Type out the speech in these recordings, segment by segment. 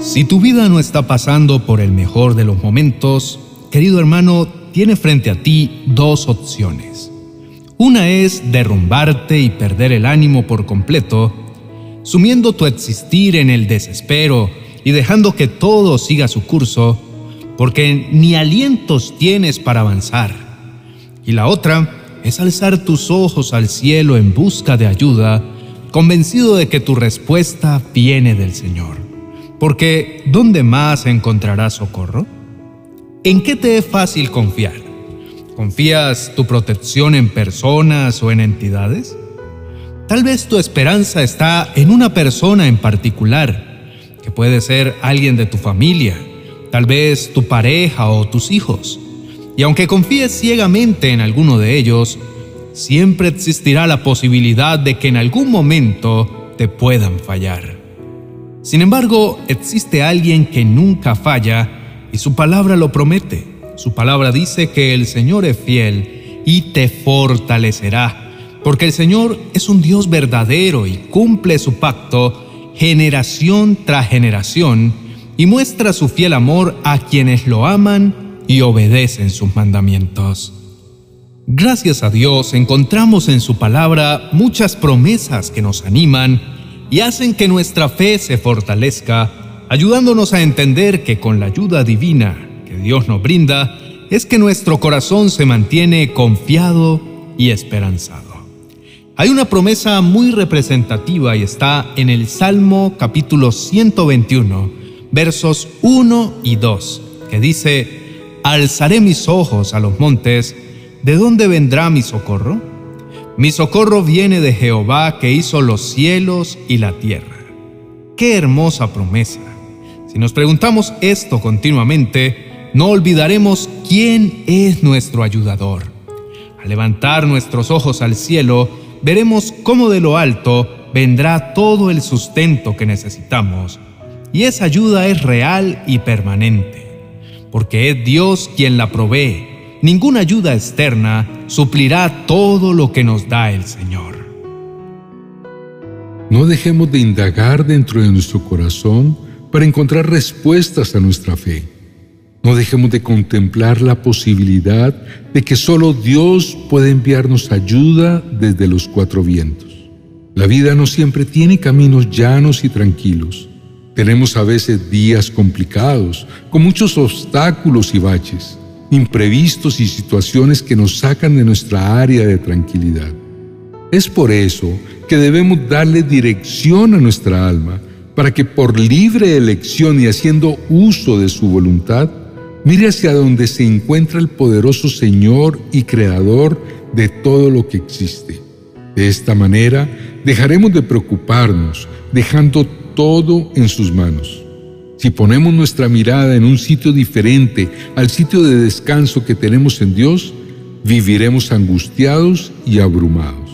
Si tu vida no está pasando por el mejor de los momentos, querido hermano, tiene frente a ti dos opciones. Una es derrumbarte y perder el ánimo por completo, sumiendo tu existir en el desespero y dejando que todo siga su curso, porque ni alientos tienes para avanzar. Y la otra es alzar tus ojos al cielo en busca de ayuda, convencido de que tu respuesta viene del Señor. Porque ¿dónde más encontrarás socorro? ¿En qué te es fácil confiar? ¿Confías tu protección en personas o en entidades? Tal vez tu esperanza está en una persona en particular, que puede ser alguien de tu familia, tal vez tu pareja o tus hijos. Y aunque confíes ciegamente en alguno de ellos, siempre existirá la posibilidad de que en algún momento te puedan fallar. Sin embargo, existe alguien que nunca falla y su palabra lo promete. Su palabra dice que el Señor es fiel y te fortalecerá, porque el Señor es un Dios verdadero y cumple su pacto generación tras generación y muestra su fiel amor a quienes lo aman y obedecen sus mandamientos. Gracias a Dios encontramos en su palabra muchas promesas que nos animan y hacen que nuestra fe se fortalezca, ayudándonos a entender que con la ayuda divina que Dios nos brinda, es que nuestro corazón se mantiene confiado y esperanzado. Hay una promesa muy representativa y está en el Salmo capítulo 121, versos 1 y 2, que dice, Alzaré mis ojos a los montes, ¿de dónde vendrá mi socorro? Mi socorro viene de Jehová que hizo los cielos y la tierra. Qué hermosa promesa. Si nos preguntamos esto continuamente, no olvidaremos quién es nuestro ayudador. Al levantar nuestros ojos al cielo, veremos cómo de lo alto vendrá todo el sustento que necesitamos, y esa ayuda es real y permanente porque es Dios quien la provee. Ninguna ayuda externa suplirá todo lo que nos da el Señor. No dejemos de indagar dentro de nuestro corazón para encontrar respuestas a nuestra fe. No dejemos de contemplar la posibilidad de que solo Dios puede enviarnos ayuda desde los cuatro vientos. La vida no siempre tiene caminos llanos y tranquilos. Tenemos a veces días complicados, con muchos obstáculos y baches, imprevistos y situaciones que nos sacan de nuestra área de tranquilidad. Es por eso que debemos darle dirección a nuestra alma, para que por libre elección y haciendo uso de su voluntad, mire hacia donde se encuentra el poderoso Señor y Creador de todo lo que existe. De esta manera, dejaremos de preocuparnos, dejando todo en sus manos. Si ponemos nuestra mirada en un sitio diferente al sitio de descanso que tenemos en Dios, viviremos angustiados y abrumados.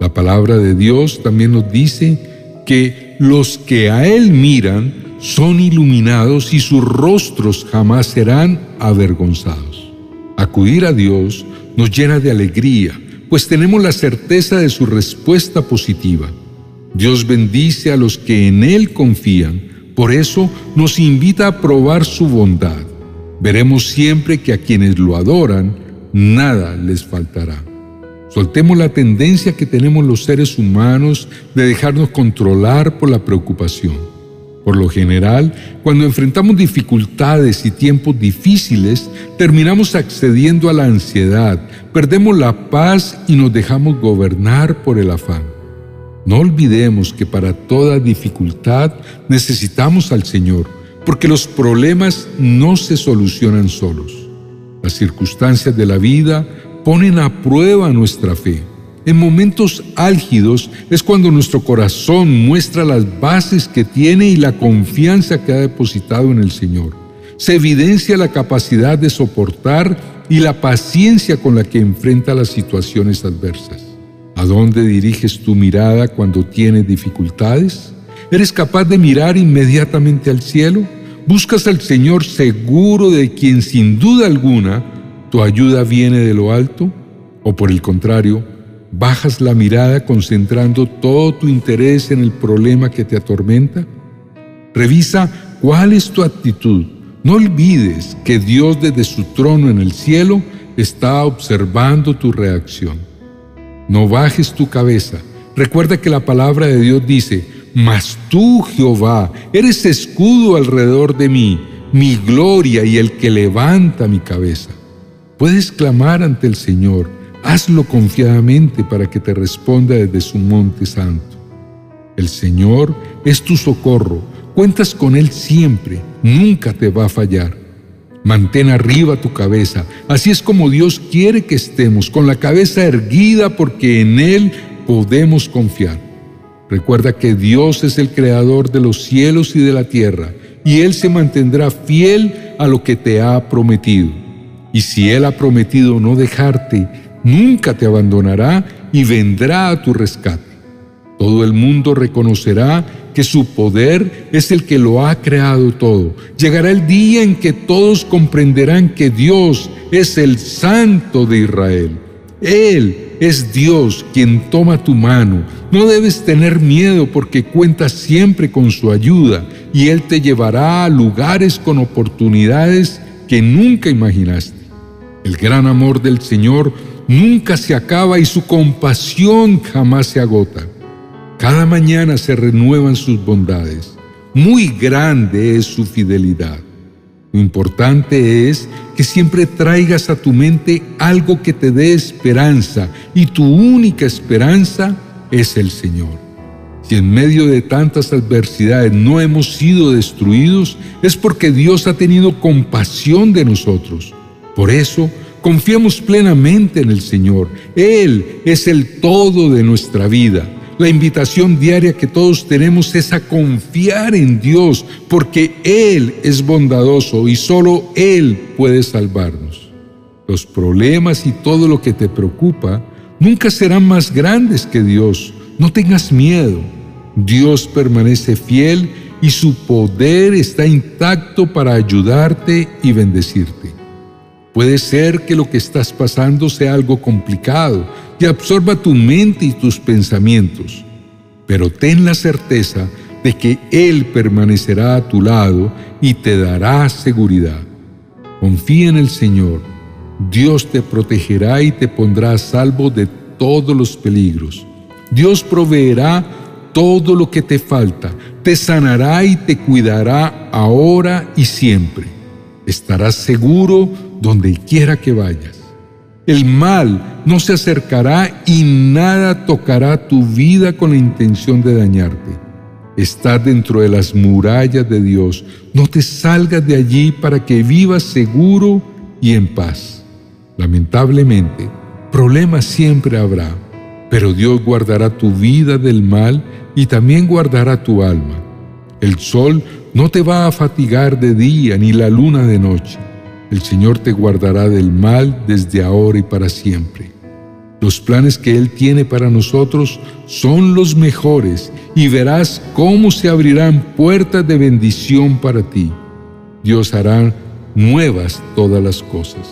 La palabra de Dios también nos dice que los que a Él miran son iluminados y sus rostros jamás serán avergonzados. Acudir a Dios nos llena de alegría, pues tenemos la certeza de su respuesta positiva. Dios bendice a los que en Él confían, por eso nos invita a probar su bondad. Veremos siempre que a quienes lo adoran, nada les faltará. Soltemos la tendencia que tenemos los seres humanos de dejarnos controlar por la preocupación. Por lo general, cuando enfrentamos dificultades y tiempos difíciles, terminamos accediendo a la ansiedad, perdemos la paz y nos dejamos gobernar por el afán. No olvidemos que para toda dificultad necesitamos al Señor, porque los problemas no se solucionan solos. Las circunstancias de la vida ponen a prueba nuestra fe. En momentos álgidos es cuando nuestro corazón muestra las bases que tiene y la confianza que ha depositado en el Señor. Se evidencia la capacidad de soportar y la paciencia con la que enfrenta las situaciones adversas. ¿A dónde diriges tu mirada cuando tienes dificultades? ¿Eres capaz de mirar inmediatamente al cielo? ¿Buscas al Señor seguro de quien sin duda alguna tu ayuda viene de lo alto? ¿O por el contrario, bajas la mirada concentrando todo tu interés en el problema que te atormenta? Revisa cuál es tu actitud. No olvides que Dios desde su trono en el cielo está observando tu reacción. No bajes tu cabeza. Recuerda que la palabra de Dios dice, mas tú, Jehová, eres escudo alrededor de mí, mi gloria y el que levanta mi cabeza. Puedes clamar ante el Señor, hazlo confiadamente para que te responda desde su monte santo. El Señor es tu socorro, cuentas con Él siempre, nunca te va a fallar. Mantén arriba tu cabeza, así es como Dios quiere que estemos, con la cabeza erguida porque en Él podemos confiar. Recuerda que Dios es el creador de los cielos y de la tierra, y Él se mantendrá fiel a lo que te ha prometido. Y si Él ha prometido no dejarte, nunca te abandonará y vendrá a tu rescate. Todo el mundo reconocerá que su poder es el que lo ha creado todo. Llegará el día en que todos comprenderán que Dios es el Santo de Israel. Él es Dios quien toma tu mano. No debes tener miedo porque cuentas siempre con su ayuda y Él te llevará a lugares con oportunidades que nunca imaginaste. El gran amor del Señor nunca se acaba y su compasión jamás se agota. Cada mañana se renuevan sus bondades. Muy grande es su fidelidad. Lo importante es que siempre traigas a tu mente algo que te dé esperanza y tu única esperanza es el Señor. Si en medio de tantas adversidades no hemos sido destruidos, es porque Dios ha tenido compasión de nosotros. Por eso, confiamos plenamente en el Señor. Él es el todo de nuestra vida. La invitación diaria que todos tenemos es a confiar en Dios, porque Él es bondadoso y solo Él puede salvarnos. Los problemas y todo lo que te preocupa nunca serán más grandes que Dios. No tengas miedo. Dios permanece fiel y su poder está intacto para ayudarte y bendecirte. Puede ser que lo que estás pasando sea algo complicado y absorba tu mente y tus pensamientos, pero ten la certeza de que Él permanecerá a tu lado y te dará seguridad. Confía en el Señor. Dios te protegerá y te pondrá a salvo de todos los peligros. Dios proveerá todo lo que te falta, te sanará y te cuidará ahora y siempre. Estarás seguro donde quiera que vayas. El mal no se acercará y nada tocará tu vida con la intención de dañarte. Estás dentro de las murallas de Dios. No te salgas de allí para que vivas seguro y en paz. Lamentablemente, problemas siempre habrá, pero Dios guardará tu vida del mal y también guardará tu alma. El sol no te va a fatigar de día ni la luna de noche. El Señor te guardará del mal desde ahora y para siempre. Los planes que Él tiene para nosotros son los mejores y verás cómo se abrirán puertas de bendición para ti. Dios hará nuevas todas las cosas.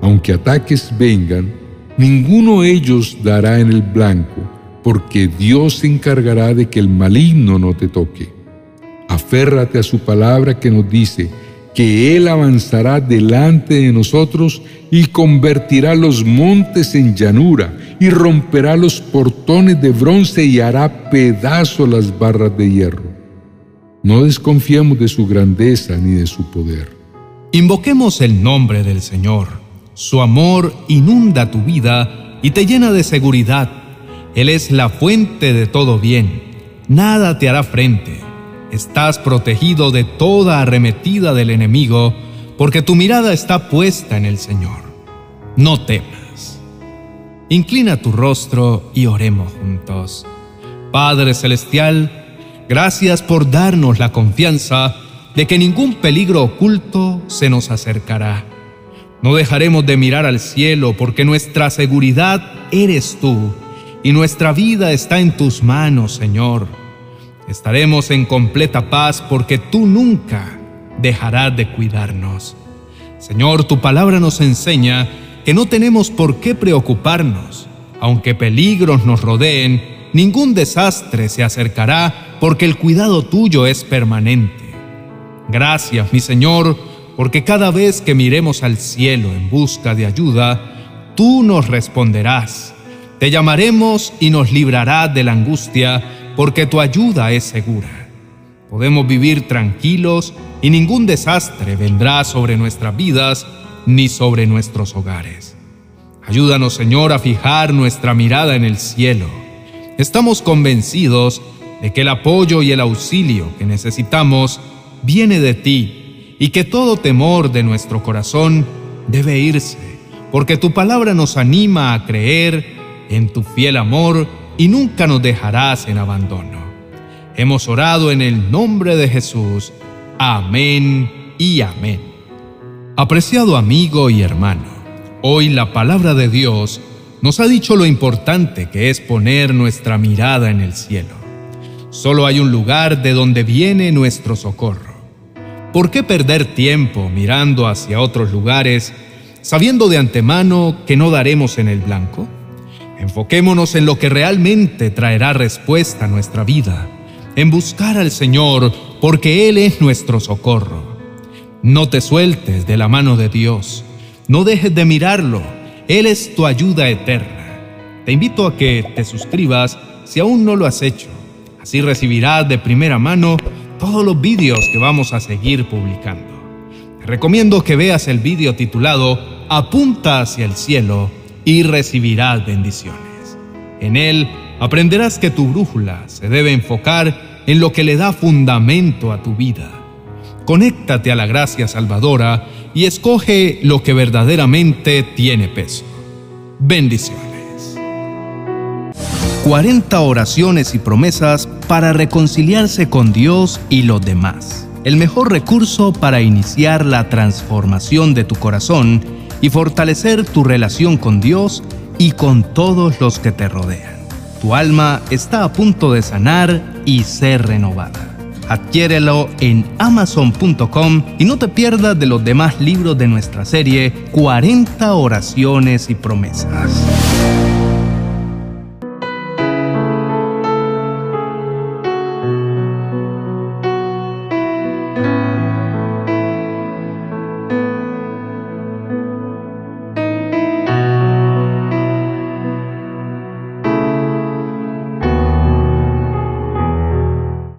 Aunque ataques vengan, ninguno de ellos dará en el blanco, porque Dios se encargará de que el maligno no te toque. Aférrate a su palabra que nos dice, que Él avanzará delante de nosotros y convertirá los montes en llanura y romperá los portones de bronce y hará pedazo las barras de hierro. No desconfiemos de su grandeza ni de su poder. Invoquemos el nombre del Señor. Su amor inunda tu vida y te llena de seguridad. Él es la fuente de todo bien. Nada te hará frente Estás protegido de toda arremetida del enemigo, porque tu mirada está puesta en el Señor. No temas. Inclina tu rostro y oremos juntos. Padre Celestial, gracias por darnos la confianza de que ningún peligro oculto se nos acercará. No dejaremos de mirar al cielo porque nuestra seguridad eres tú y nuestra vida está en tus manos, Señor. Estaremos en completa paz porque tú nunca dejarás de cuidarnos. Señor, tu palabra nos enseña que no tenemos por qué preocuparnos. Aunque peligros nos rodeen, ningún desastre se acercará porque el cuidado tuyo es permanente. Gracias, mi Señor, porque cada vez que miremos al cielo en busca de ayuda, tú nos responderás. Te llamaremos y nos librarás de la angustia, porque tu ayuda es segura. Podemos vivir tranquilos y ningún desastre vendrá sobre nuestras vidas ni sobre nuestros hogares. Ayúdanos, Señor, a fijar nuestra mirada en el cielo. Estamos convencidos de que el apoyo y el auxilio que necesitamos viene de ti y que todo temor de nuestro corazón debe irse, porque tu palabra nos anima a creer en tu fiel amor y nunca nos dejarás en abandono. Hemos orado en el nombre de Jesús. Amén y amén. Apreciado amigo y hermano, hoy la palabra de Dios nos ha dicho lo importante que es poner nuestra mirada en el cielo. Solo hay un lugar de donde viene nuestro socorro. ¿Por qué perder tiempo mirando hacia otros lugares sabiendo de antemano que no daremos en el blanco? Enfoquémonos en lo que realmente traerá respuesta a nuestra vida, en buscar al Señor porque Él es nuestro socorro. No te sueltes de la mano de Dios, no dejes de mirarlo, Él es tu ayuda eterna. Te invito a que te suscribas si aún no lo has hecho Así recibirás de primera mano todos los vídeos que vamos a seguir publicando. Te recomiendo que veas el vídeo titulado Apunta hacia el cielo y recibirás bendiciones. En él aprenderás que tu brújula se debe enfocar en lo que le da fundamento a tu vida. Conéctate a la gracia salvadora y escoge lo que verdaderamente tiene peso. Bendiciones. 40 oraciones y promesas para reconciliarse con Dios y los demás. El mejor recurso para iniciar la transformación de tu corazón y fortalecer tu relación con Dios y con todos los que te rodean. Tu alma está a punto de sanar y ser renovada. Adquiérelo en amazon.com y no te pierdas de los demás libros de nuestra serie 40 oraciones y promesas.